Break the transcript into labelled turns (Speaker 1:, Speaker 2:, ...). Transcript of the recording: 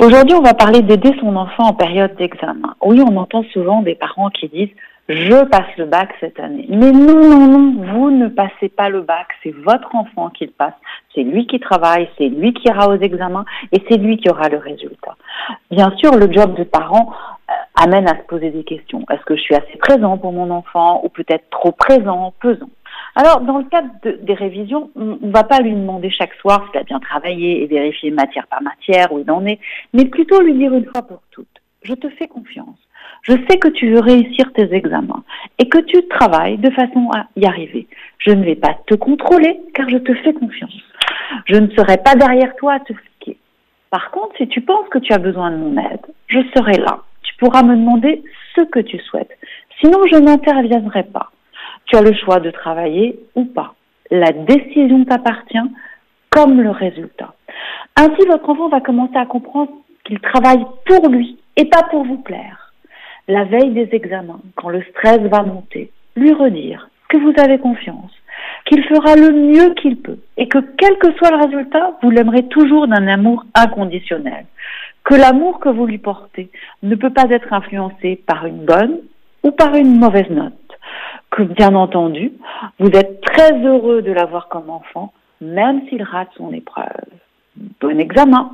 Speaker 1: Aujourd'hui, on va parler d'aider son enfant en période d'examen. Oui, on entend souvent des parents qui disent je passe le bac cette année. Mais non, non, non, vous ne passez pas le bac, c'est votre enfant qui le passe. C'est lui qui travaille, c'est lui qui ira aux examens et c'est lui qui aura le résultat. Bien sûr, le job de parent euh, amène à se poser des questions. Est-ce que je suis assez présent pour mon enfant ou peut-être trop présent, pesant? Alors, dans le cadre des révisions, on ne va pas lui demander chaque soir s'il a bien travaillé et vérifier matière par matière où il en est, mais plutôt lui dire une fois pour toutes, je te fais confiance. Je sais que tu veux réussir tes examens et que tu travailles de façon à y arriver. Je ne vais pas te contrôler car je te fais confiance. Je ne serai pas derrière toi à te fliquer. Par contre, si tu penses que tu as besoin de mon aide, je serai là. Tu pourras me demander ce que tu souhaites. Sinon, je n'interviendrai pas. Tu as le choix de travailler ou pas. La décision t'appartient comme le résultat. Ainsi, votre enfant va commencer à comprendre qu'il travaille pour lui et pas pour vous plaire. La veille des examens, quand le stress va monter, lui redire que vous avez confiance, qu'il fera le mieux qu'il peut et que quel que soit le résultat, vous l'aimerez toujours d'un amour inconditionnel. Que l'amour que vous lui portez ne peut pas être influencé par une bonne ou par une mauvaise note que bien entendu, vous êtes très heureux de l'avoir comme enfant, même s'il rate son épreuve. Bon examen